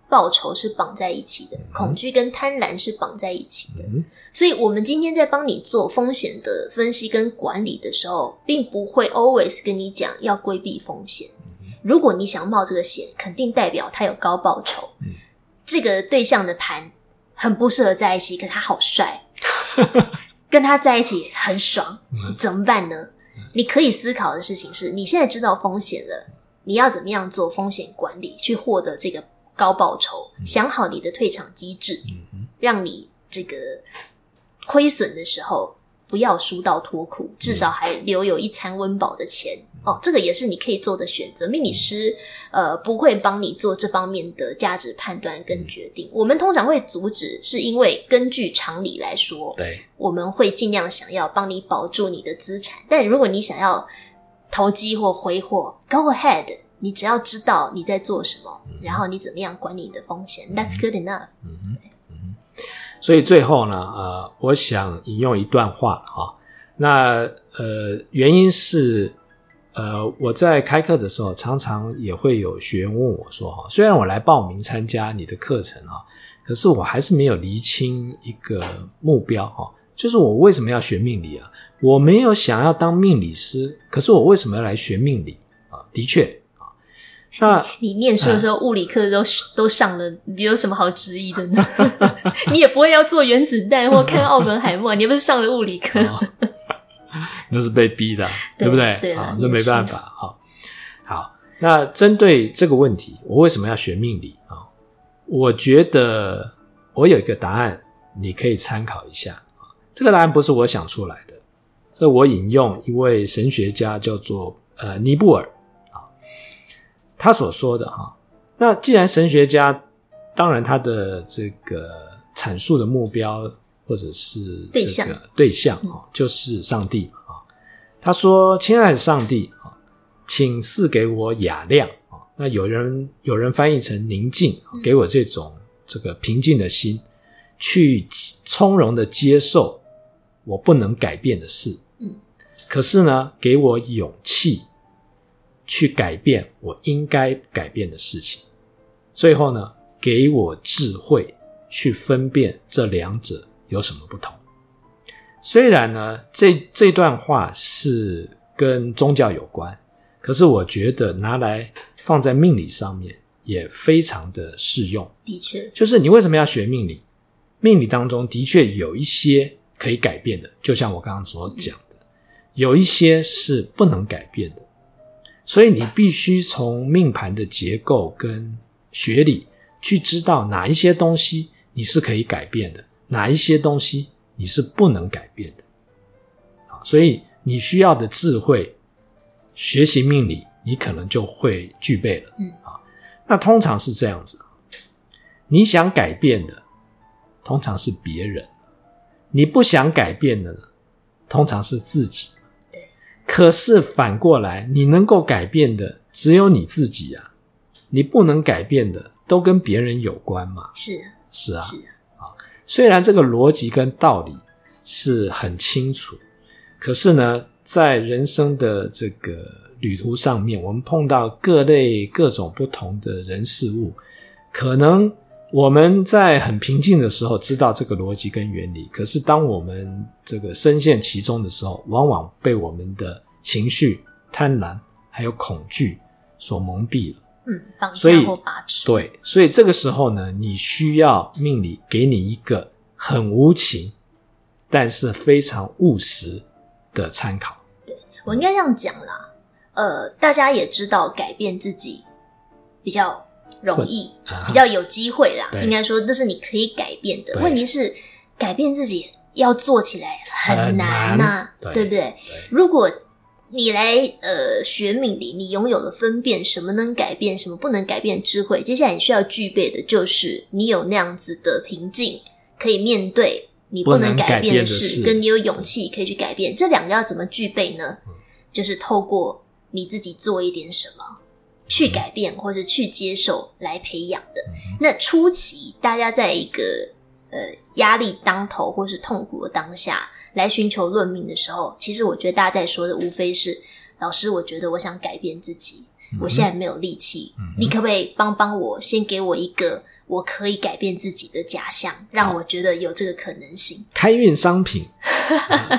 报酬是绑在一起的，恐惧跟贪婪是绑在一起的。嗯、所以，我们今天在帮你做风险的分析跟管理的时候，并不会 always 跟你讲要规避风险。如果你想冒这个险，肯定代表他有高报酬。嗯、这个对象的盘很不适合在一起，可他好帅，(laughs) 跟他在一起很爽，怎么办呢？你可以思考的事情是，你现在知道风险了，你要怎么样做风险管理，去获得这个。高报酬，想好你的退场机制，嗯、让你这个亏损的时候不要输到脱裤，至少还留有一餐温饱的钱、嗯、哦。这个也是你可以做的选择。命理师呃不会帮你做这方面的价值判断跟决定，嗯、我们通常会阻止，是因为根据常理来说，对，我们会尽量想要帮你保住你的资产。但如果你想要投机或挥霍，Go ahead。你只要知道你在做什么，嗯、然后你怎么样管理你的风险、嗯、，That's good enough。嗯嗯，所以最后呢，呃，我想引用一段话哈。那呃，原因是呃，我在开课的时候，常常也会有学员问我说哈，虽然我来报名参加你的课程啊，可是我还是没有厘清一个目标哈，就是我为什么要学命理啊？我没有想要当命理师，可是我为什么要来学命理啊？的确。那你念书的时候，物理课都都上了，你有什么好质疑的呢？(laughs) 你也不会要做原子弹或看奥本海默，你不是上了物理课？哦，(laughs) 那是被逼的，对，对不对？对啊，那没办法。好，好，那针对这个问题，我为什么要学命理啊？我觉得我有一个答案，你可以参考一下。这个答案不是我想出来的，这我引用一位神学家叫做呃尼布尔。他所说的哈，那既然神学家，当然他的这个阐述的目标或者是这个对象啊，就是上帝嘛啊。他说：“亲爱的上帝啊，请赐给我雅量啊。”那有人有人翻译成宁静，给我这种这个平静的心，去从容的接受我不能改变的事。嗯，可是呢，给我勇气。去改变我应该改变的事情，最后呢，给我智慧去分辨这两者有什么不同。虽然呢，这这段话是跟宗教有关，可是我觉得拿来放在命理上面也非常的适用。的确，就是你为什么要学命理？命理当中的确有一些可以改变的，就像我刚刚所讲的，有一些是不能改变的。所以你必须从命盘的结构跟学理去知道哪一些东西你是可以改变的，哪一些东西你是不能改变的。啊，所以你需要的智慧，学习命理，你可能就会具备了。嗯，啊，那通常是这样子，你想改变的，通常是别人；你不想改变的呢，通常是自己。可是反过来，你能够改变的只有你自己啊！你不能改变的都跟别人有关嘛？是是啊，是啊。虽然这个逻辑跟道理是很清楚，可是呢，在人生的这个旅途上面，我们碰到各类各种不同的人事物，可能。我们在很平静的时候知道这个逻辑跟原理，可是当我们这个深陷其中的时候，往往被我们的情绪、贪婪还有恐惧所蒙蔽了。嗯，绑架或把持。对，所以这个时候呢，你需要命理给你一个很无情，但是非常务实的参考。对，我应该这样讲啦，呃，大家也知道改变自己比较。容易，比较有机会啦。应该说，这是你可以改变的。问题是，改变自己要做起来很难呐、啊，对，对不对？对如果你来呃学命理，你拥有了分辨什么能改变、什么不能改变的智慧。接下来你需要具备的就是你有那样子的平静，可以面对你不能改变的事跟你有勇气可以去改变。这两个要怎么具备呢？就是透过你自己做一点什么去改变，或是去接受来培养的。那初期大家在一个呃压力当头或是痛苦的当下。来寻求论命的时候，其实我觉得大家在说的无非是老师，我觉得我想改变自己，嗯、我现在没有力气，嗯、你可不可以帮帮我，先给我一个我可以改变自己的假象，让我觉得有这个可能性。开运商品，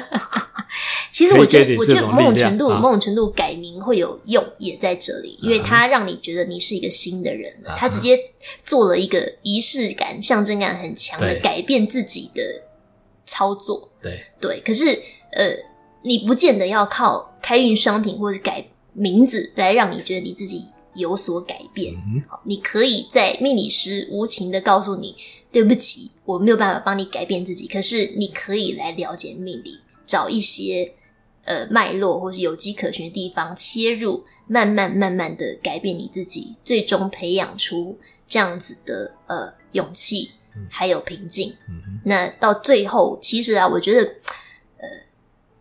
(laughs) 其实我觉得，我觉得某种程度，某种程度改名会有用，也在这里，因为它让你觉得你是一个新的人了，他直接做了一个仪式感、象征感很强的改变自己的操作。对。对，可是呃，你不见得要靠开运商品或者改名字来让你觉得你自己有所改变。嗯、好，你可以在命理师无情的告诉你，对不起，我没有办法帮你改变自己。可是你可以来了解命理，找一些呃脉络或是有迹可循的地方切入，慢慢慢慢的改变你自己，最终培养出这样子的呃勇气。还有平静，嗯、那到最后，其实啊，我觉得，呃，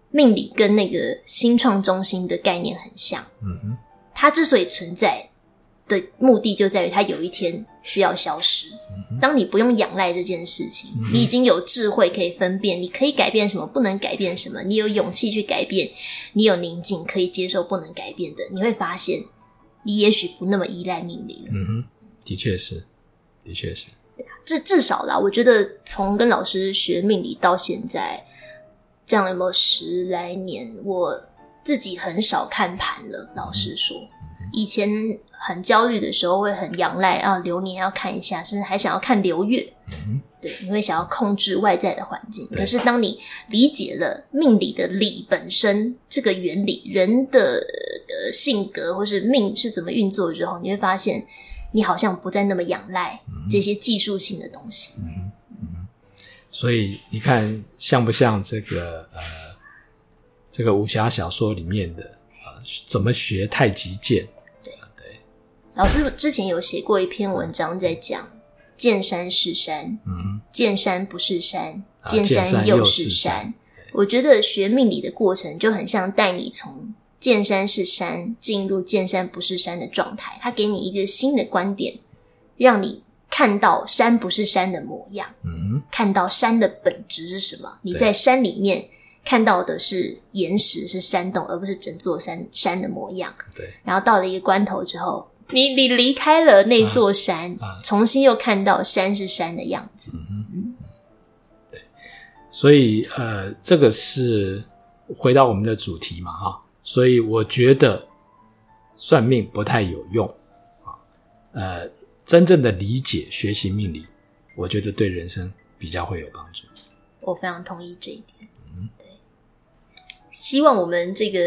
命理跟那个新创中心的概念很像。嗯哼，它之所以存在的目的，就在于它有一天需要消失。当你不用仰赖这件事情，你已经有智慧可以分辨，你可以改变什么，不能改变什么，你有勇气去改变，你有宁静可以接受不能改变的，你会发现，你也许不那么依赖命理了。嗯哼，的确是，的确是。至至少啦，我觉得从跟老师学命理到现在，这样有没有十来年？我自己很少看盘了。老实说，以前很焦虑的时候，会很仰赖啊流年要看一下，甚至还想要看流月。对，你会想要控制外在的环境。可是当你理解了命理的理本身这个原理，人的呃性格或是命是怎么运作之后，你会发现。你好像不再那么仰赖这些技术性的东西，嗯嗯，所以你看像不像这个呃，这个武侠小说里面的呃，怎么学太极剑？老师之前有写过一篇文章在讲见山是山，嗯，见山不是山，见山又是山。我觉得学命理的过程就很像带你从。见山是山，进入见山不是山的状态，它给你一个新的观点，让你看到山不是山的模样，嗯，看到山的本质是什么？你在山里面看到的是岩石，是山洞，而不是整座山山的模样。对。然后到了一个关头之后，你你离开了那座山，啊啊、重新又看到山是山的样子。嗯嗯。对。所以呃，这个是回到我们的主题嘛，哈。所以我觉得算命不太有用啊，呃，真正的理解学习命理，我觉得对人生比较会有帮助。我非常同意这一点。希望我们这个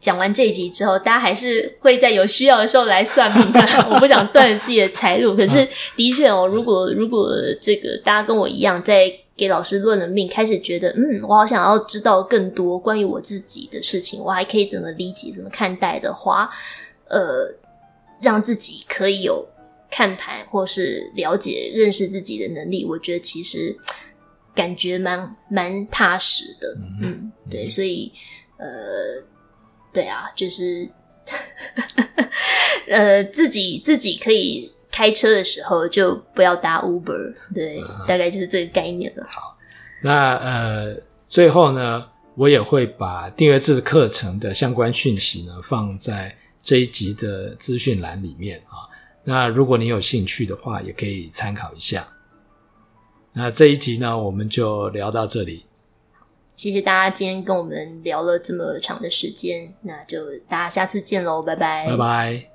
讲完这一集之后，大家还是会在有需要的时候来算命。(laughs) 我不想断自己的财路，可是的确哦，如果如果这个大家跟我一样在。给老师论了命，开始觉得，嗯，我好想要知道更多关于我自己的事情，我还可以怎么理解、怎么看待的话，呃，让自己可以有看盘或是了解、认识自己的能力，我觉得其实感觉蛮蛮踏实的，嗯，对，所以，呃，对啊，就是，(laughs) 呃，自己自己可以。开车的时候就不要搭 Uber，对，嗯、大概就是这个概念了。好，那呃，最后呢，我也会把订阅制课程的相关讯息呢放在这一集的资讯栏里面啊。那如果你有兴趣的话，也可以参考一下。那这一集呢，我们就聊到这里。谢谢大家今天跟我们聊了这么长的时间，那就大家下次见喽，拜拜，拜拜。